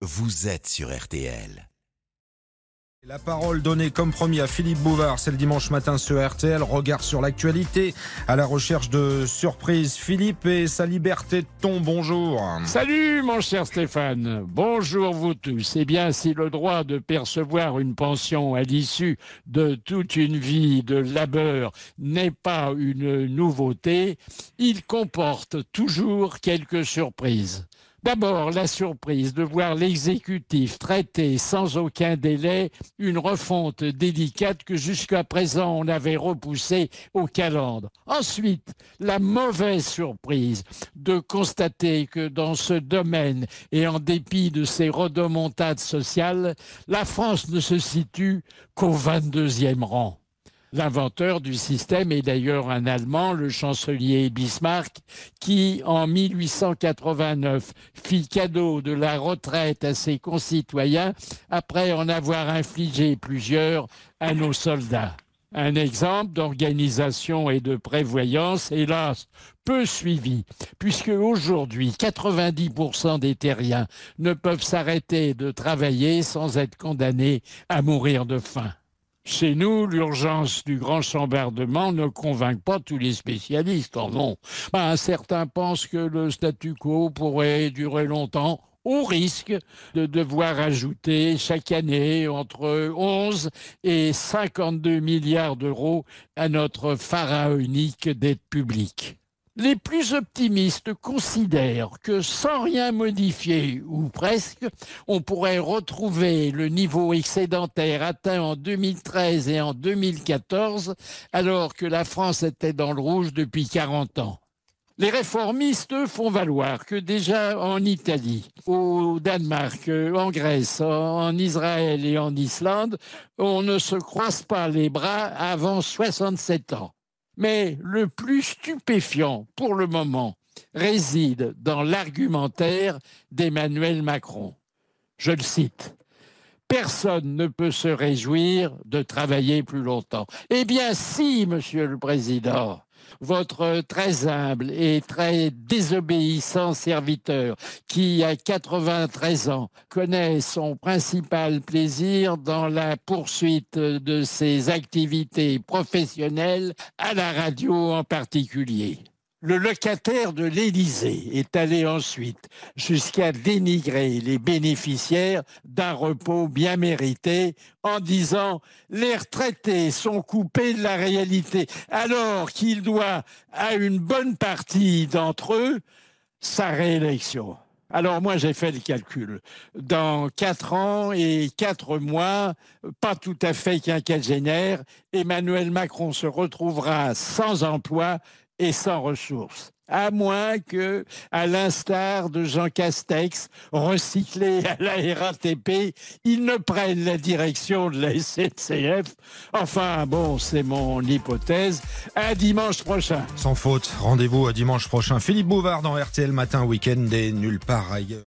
vous êtes sur RTL. La parole donnée comme promis à Philippe Bouvard, c'est le dimanche matin sur RTL. Regard sur l'actualité, à la recherche de surprises. Philippe et sa liberté de ton, bonjour. Salut mon cher Stéphane, bonjour vous tous. Eh bien, si le droit de percevoir une pension à l'issue de toute une vie de labeur n'est pas une nouveauté, il comporte toujours quelques surprises. D'abord, la surprise de voir l'exécutif traiter sans aucun délai une refonte délicate que jusqu'à présent on avait repoussée au calendre. Ensuite, la mauvaise surprise de constater que dans ce domaine et en dépit de ses rodomontades sociales, la France ne se situe qu'au 22e rang. L'inventeur du système est d'ailleurs un Allemand, le chancelier Bismarck, qui, en 1889, fit cadeau de la retraite à ses concitoyens après en avoir infligé plusieurs à nos soldats. Un exemple d'organisation et de prévoyance, hélas, peu suivi, puisque aujourd'hui, 90% des terriens ne peuvent s'arrêter de travailler sans être condamnés à mourir de faim. Chez nous, l'urgence du grand chambardement ne convainc pas tous les spécialistes. Oh non. Ben, certains pensent que le statu quo pourrait durer longtemps au risque de devoir ajouter chaque année entre 11 et 52 milliards d'euros à notre pharaonique dette publique. Les plus optimistes considèrent que sans rien modifier, ou presque, on pourrait retrouver le niveau excédentaire atteint en 2013 et en 2014, alors que la France était dans le rouge depuis 40 ans. Les réformistes font valoir que déjà en Italie, au Danemark, en Grèce, en Israël et en Islande, on ne se croise pas les bras avant 67 ans. Mais le plus stupéfiant pour le moment réside dans l'argumentaire d'Emmanuel Macron. Je le cite. Personne ne peut se réjouir de travailler plus longtemps. Eh bien si, Monsieur le Président, votre très humble et très désobéissant serviteur, qui à 93 ans connaît son principal plaisir dans la poursuite de ses activités professionnelles, à la radio en particulier. Le locataire de l'Élysée est allé ensuite jusqu'à dénigrer les bénéficiaires d'un repos bien mérité en disant les retraités sont coupés de la réalité alors qu'il doit à une bonne partie d'entre eux sa réélection. Alors moi j'ai fait le calcul. Dans quatre ans et quatre mois, pas tout à fait quinquagénaire, Emmanuel Macron se retrouvera sans emploi et sans ressources. À moins que, à l'instar de Jean Castex, recyclé à la RATP, il ne prenne la direction de la SNCF. Enfin, bon, c'est mon hypothèse. À dimanche prochain. Sans faute, rendez-vous à dimanche prochain. Philippe Bouvard dans RTL Matin Week-end et nulle part ailleurs.